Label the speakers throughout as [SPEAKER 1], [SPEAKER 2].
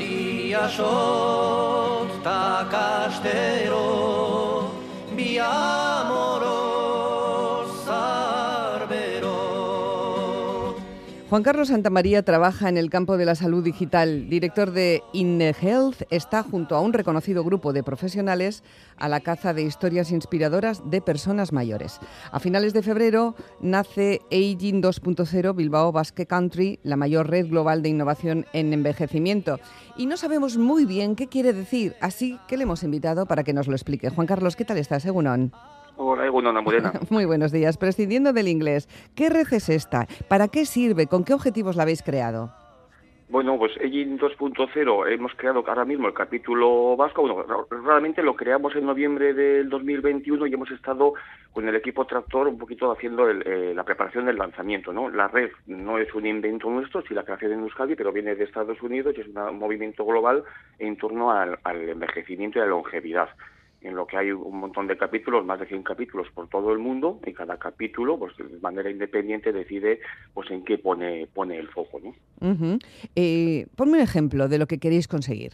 [SPEAKER 1] dias o está cadaero
[SPEAKER 2] Juan Carlos Santamaría trabaja en el campo de la salud digital. Director de InHealth, está junto a un reconocido grupo de profesionales a la caza de historias inspiradoras de personas mayores. A finales de febrero nace Aging 2.0 Bilbao Basque Country, la mayor red global de innovación en envejecimiento. Y no sabemos muy bien qué quiere decir, así que le hemos invitado para que nos lo explique. Juan Carlos, ¿qué tal estás, Egunon?
[SPEAKER 3] Hola,
[SPEAKER 2] Muy buenos días. Prescindiendo del inglés, ¿qué red es esta? ¿Para qué sirve? ¿Con qué objetivos la habéis creado?
[SPEAKER 3] Bueno, pues Egin 2.0 hemos creado ahora mismo el capítulo vasco. Bueno, realmente lo creamos en noviembre del 2021 y hemos estado con el equipo tractor un poquito haciendo eh, la preparación del lanzamiento. ¿no? La red no es un invento nuestro, sí la creación en Euskadi, pero viene de Estados Unidos y es un movimiento global en torno al, al envejecimiento y a la longevidad en lo que hay un montón de capítulos, más de 100 capítulos por todo el mundo, y cada capítulo, pues de manera independiente, decide pues en qué pone, pone el foco. ¿no?
[SPEAKER 2] Eh, ponme un ejemplo de lo que queréis conseguir.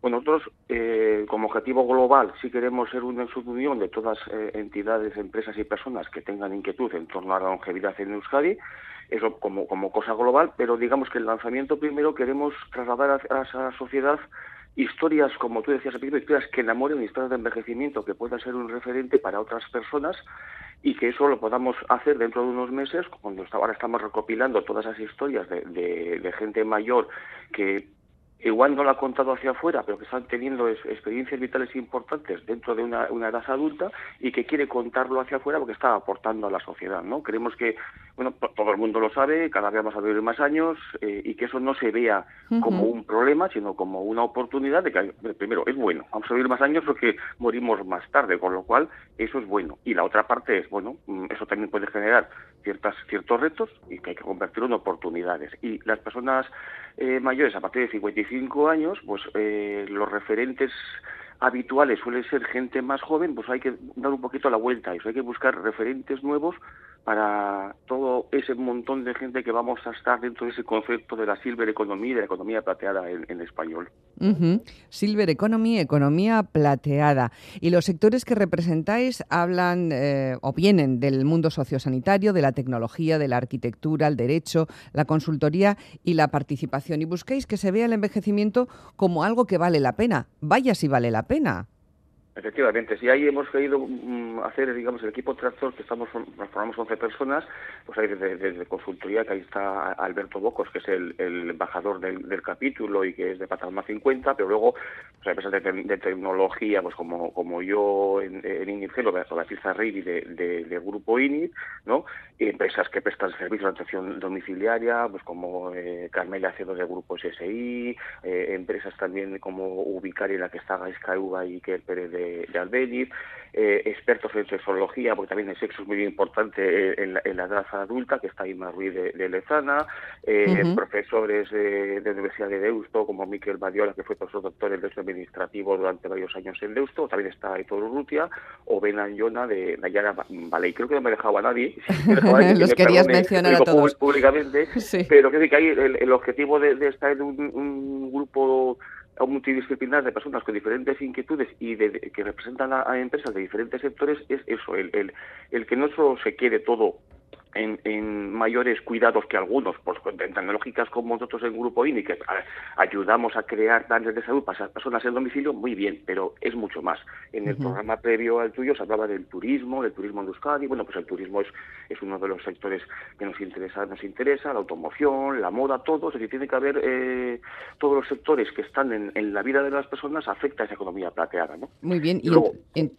[SPEAKER 3] Bueno, nosotros, eh, como objetivo global, sí queremos ser una subunión de todas eh, entidades, empresas y personas que tengan inquietud en torno a la longevidad en Euskadi, eso como, como cosa global, pero digamos que el lanzamiento primero queremos trasladar a, a esa sociedad historias, como tú decías al historias que enamoren, historias de envejecimiento que puedan ser un referente para otras personas y que eso lo podamos hacer dentro de unos meses, cuando ahora estamos recopilando todas esas historias de, de gente mayor que igual no lo ha contado hacia afuera, pero que están teniendo experiencias vitales importantes dentro de una, edad adulta y que quiere contarlo hacia afuera porque está aportando a la sociedad, ¿no? Creemos que, bueno, todo el mundo lo sabe, cada vez vamos a vivir más años eh, y que eso no se vea como un problema, sino como una oportunidad de que, primero, es bueno, vamos a vivir más años porque morimos más tarde, con lo cual eso es bueno. Y la otra parte es, bueno, mm, eso también puede generar ciertas, ciertos retos y que hay que convertirlo en oportunidades. Y las personas eh, mayores a partir de 55 años, pues eh, los referentes habituales suelen ser gente más joven, pues hay que dar un poquito la vuelta a eso, hay que buscar referentes nuevos para todo ese montón de gente que vamos a estar dentro de ese concepto de la silver economy, de la economía plateada en, español.
[SPEAKER 2] Silver economy, economía plateada. Y los sectores que representáis hablan eh, o vienen del mundo sociosanitario, de la tecnología, de la arquitectura, el derecho, la consultoría y la participación. Y busquéis que se vea el envejecimiento como algo que vale la pena. Vaya si vale la pena.
[SPEAKER 3] Efectivamente, si ahí hemos querido mm, hacer, digamos, el equipo tractor, que estamos formamos 11 personas, pues hay desde, consultoría, que ahí está Alberto Bocos, que es el, embajador del, capítulo y que es de Patalma 50, pero luego pues, hay empresas de, tecnología, pues como, como yo en, en Inigelo, la Pizza Ready de, Grupo INI, ¿no? Empresas que prestan servicios de atención domiciliaria, pues como eh, Carmela Acedo de Grupo SSI, eh, empresas también como Ubicar en la que está Gaisca y que Pérez de de, eh, expertos en sexología, porque también el sexo es muy importante eh, en la, edad adulta, que está Ima Ruiz de, Lezana, eh, profesores de, la Universidad de Deusto, como Miquel Badiola, que fue profesor doctor en Derecho Administrativo durante varios años en Deusto, también está Héctor Urrutia, o Ben Anjona de Nayara Vale. Creo que no me he dejado a nadie.
[SPEAKER 2] Los querías mencionar a todos.
[SPEAKER 3] Públicamente, pero creo que hay el, objetivo de, estar en un grupo multidisciplinar de personas con diferentes inquietudes y de, que representan a, empresas de diferentes sectores es eso, el, el, el que no solo se quede todo en, mayores cuidados que algunos, pues en tecnológicas como nosotros en Grupo INI, que ayudamos a crear planes de salud para esas personas en domicilio, muy bien, pero es mucho más. En el programa previo al tuyo se hablaba del turismo, del turismo en Euskadi, bueno, pues el turismo es, es uno de los sectores que nos interesa, nos interesa, la automoción, la moda, todo, es decir, tiene que haber eh, todos los sectores que están en, la vida de las personas afecta a esa economía plateada, ¿no?
[SPEAKER 2] Muy bien, y,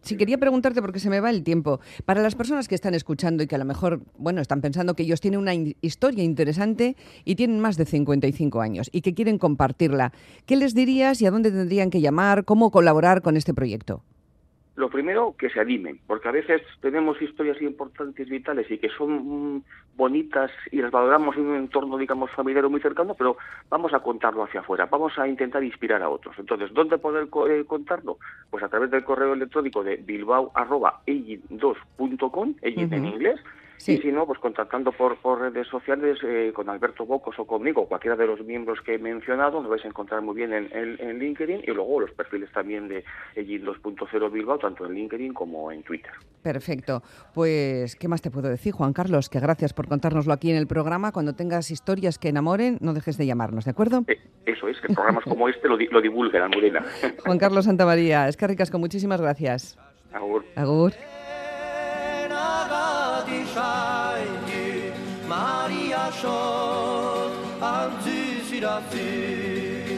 [SPEAKER 2] si quería preguntarte, porque se me va el tiempo, para las personas que están escuchando y que a lo mejor, bueno, están pensando que ellos tienen una historia interesante y tienen más de 55 años y que quieren compartirla. ¿Qué les dirías y a dónde tendrían que llamar? ¿Cómo colaborar con este proyecto?
[SPEAKER 3] Lo primero, que se animen, porque a veces tenemos historias importantes, vitales y que son bonitas y las valoramos en un entorno, digamos, familiar o muy cercano, pero vamos a contarlo hacia afuera, vamos a intentar inspirar a otros. Entonces, ¿dónde poder eh, contarlo? Pues a través del correo electrónico de bilbao.egin2.com, egin en inglés, Y si no, pues contactando por, por redes sociales eh, con Alberto Bocos o conmigo, cualquiera de los miembros que he mencionado, nos vais a encontrar muy bien en, en, LinkedIn y luego los perfiles también de Egin 2.0 Bilbao, tanto en LinkedIn como en Twitter.
[SPEAKER 2] Perfecto. Pues, ¿qué más te puedo decir, Juan Carlos? Que gracias por contárnoslo aquí en el programa. Cuando tengas historias que enamoren, no dejes de llamarnos, ¿de acuerdo?
[SPEAKER 3] Eh, eso es, que programas como este lo, lo divulguen, Almudena.
[SPEAKER 2] Juan Carlos Santamaría, es que ricas con muchísimas gracias.
[SPEAKER 3] Agur.
[SPEAKER 2] Agur.
[SPEAKER 1] saiu maria shot antzi zira zi